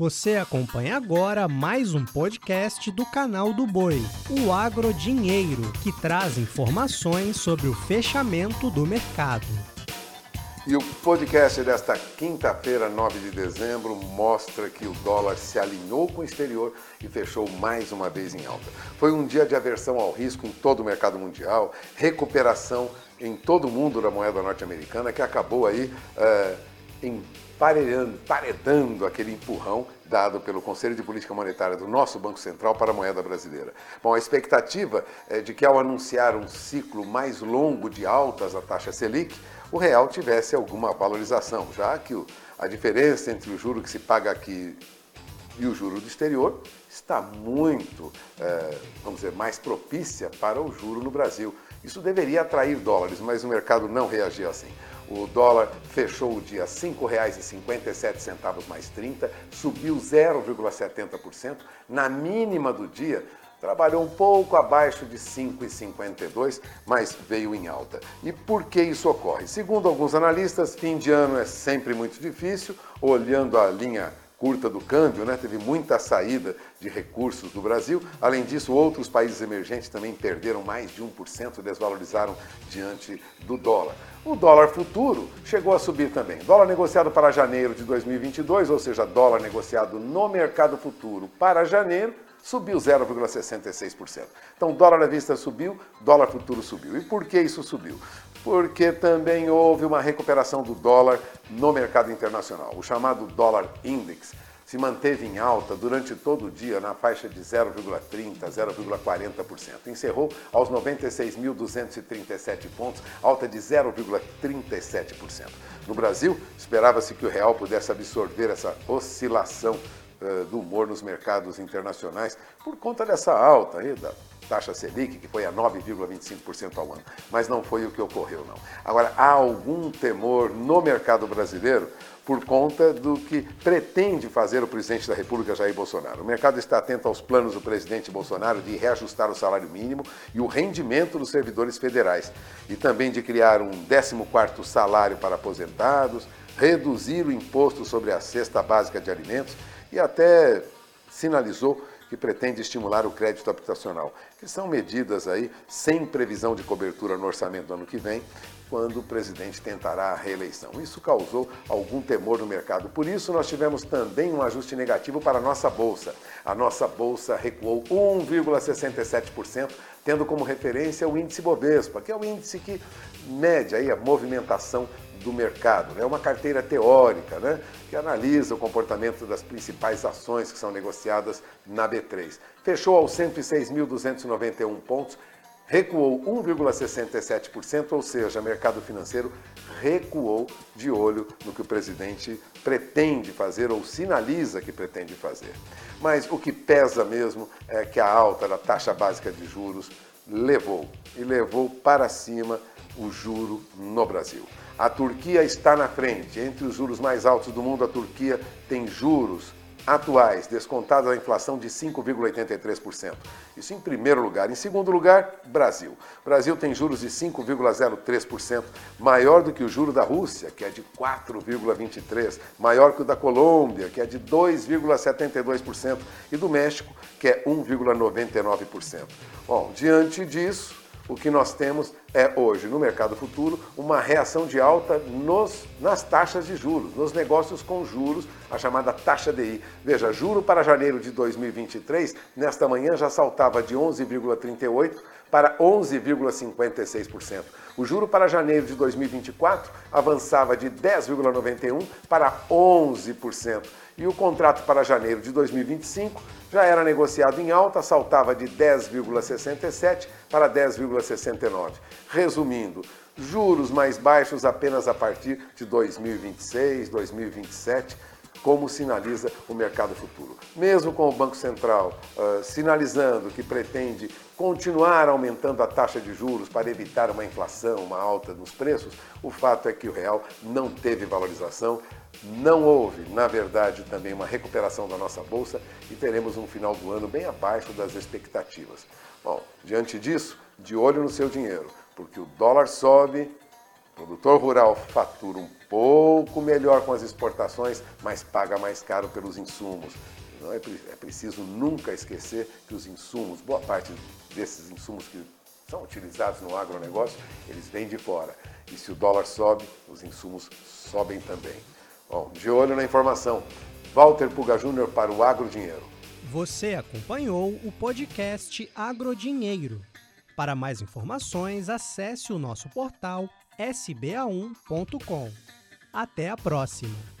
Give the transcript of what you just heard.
Você acompanha agora mais um podcast do canal do Boi, o Agro Dinheiro, que traz informações sobre o fechamento do mercado. E o podcast desta quinta-feira, 9 de dezembro, mostra que o dólar se alinhou com o exterior e fechou mais uma vez em alta. Foi um dia de aversão ao risco em todo o mercado mundial, recuperação em todo o mundo da moeda norte-americana, que acabou aí é, emparelhando, paredando aquele empurrão dado pelo Conselho de Política Monetária do nosso Banco Central para a moeda brasileira. Bom, a expectativa é de que ao anunciar um ciclo mais longo de altas da taxa Selic, o real tivesse alguma valorização, já que a diferença entre o juro que se paga aqui e o juro do exterior está muito, é, vamos dizer, mais propícia para o juro no Brasil. Isso deveria atrair dólares, mas o mercado não reagiu assim. O dólar fechou o dia R$ 5,57 mais 30, subiu 0,70%. Na mínima do dia, trabalhou um pouco abaixo de 5,52, mas veio em alta. E por que isso ocorre? Segundo alguns analistas, fim de ano é sempre muito difícil, olhando a linha curta do câmbio, né? teve muita saída de recursos do Brasil. Além disso, outros países emergentes também perderam mais de 1%, desvalorizaram diante do dólar. O dólar futuro chegou a subir também. Dólar negociado para janeiro de 2022, ou seja, dólar negociado no mercado futuro para janeiro, subiu 0,66%. Então, dólar à vista subiu, dólar futuro subiu. E por que isso subiu? Porque também houve uma recuperação do dólar no mercado internacional. O chamado dólar index se manteve em alta durante todo o dia na faixa de 0,30%, 0,40%. Encerrou aos 96.237 pontos, alta de 0,37%. No Brasil, esperava-se que o real pudesse absorver essa oscilação uh, do humor nos mercados internacionais por conta dessa alta aí da taxa Selic, que foi a 9,25% ao ano. Mas não foi o que ocorreu, não. Agora, há algum temor no mercado brasileiro por conta do que pretende fazer o presidente da República, Jair Bolsonaro. O mercado está atento aos planos do presidente Bolsonaro de reajustar o salário mínimo e o rendimento dos servidores federais, e também de criar um 14º salário para aposentados, reduzir o imposto sobre a cesta básica de alimentos e até sinalizou que pretende estimular o crédito habitacional, que são medidas aí sem previsão de cobertura no orçamento do ano que vem, quando o presidente tentará a reeleição. Isso causou algum temor no mercado. Por isso, nós tivemos também um ajuste negativo para a nossa bolsa. A nossa bolsa recuou 1,67%, tendo como referência o índice Bovespa, que é o índice que mede aí a movimentação do mercado. É né? uma carteira teórica né? que analisa o comportamento das principais ações que são negociadas na B3. Fechou aos 106.291 pontos, recuou 1,67%, ou seja, o mercado financeiro recuou de olho no que o presidente pretende fazer ou sinaliza que pretende fazer. Mas o que pesa mesmo é que a alta da taxa básica de juros levou e levou para cima o juro no Brasil. A Turquia está na frente. Entre os juros mais altos do mundo, a Turquia tem juros atuais, descontados a inflação de 5,83%. Isso em primeiro lugar. Em segundo lugar, Brasil. Brasil tem juros de 5,03%, maior do que o juro da Rússia, que é de 4,23%, maior que o da Colômbia, que é de 2,72%, e do México, que é 1,99%. Bom, diante disso, o que nós temos é hoje no mercado futuro uma reação de alta nos, nas taxas de juros, nos negócios com juros, a chamada taxa DI. Veja, juro para janeiro de 2023, nesta manhã já saltava de 11,38 para 11,56%. O juro para janeiro de 2024 avançava de 10,91 para 11%. E o contrato para janeiro de 2025 já era negociado em alta, saltava de 10,67 para 10,69. Resumindo, juros mais baixos apenas a partir de 2026, 2027 como sinaliza o mercado futuro. Mesmo com o Banco Central uh, sinalizando que pretende continuar aumentando a taxa de juros para evitar uma inflação, uma alta nos preços, o fato é que o real não teve valorização, não houve, na verdade, também uma recuperação da nossa bolsa e teremos um final do ano bem abaixo das expectativas. Bom, diante disso, de olho no seu dinheiro, porque o dólar sobe, o produtor rural fatura um pouco melhor com as exportações, mas paga mais caro pelos insumos. Não é, é preciso nunca esquecer que os insumos, boa parte desses insumos que são utilizados no agronegócio, eles vêm de fora. E se o dólar sobe, os insumos sobem também. Bom, de olho na informação. Walter Puga Júnior para o Agro Dinheiro. Você acompanhou o podcast Agrodinheiro. Para mais informações, acesse o nosso portal sba1.com. Até a próxima!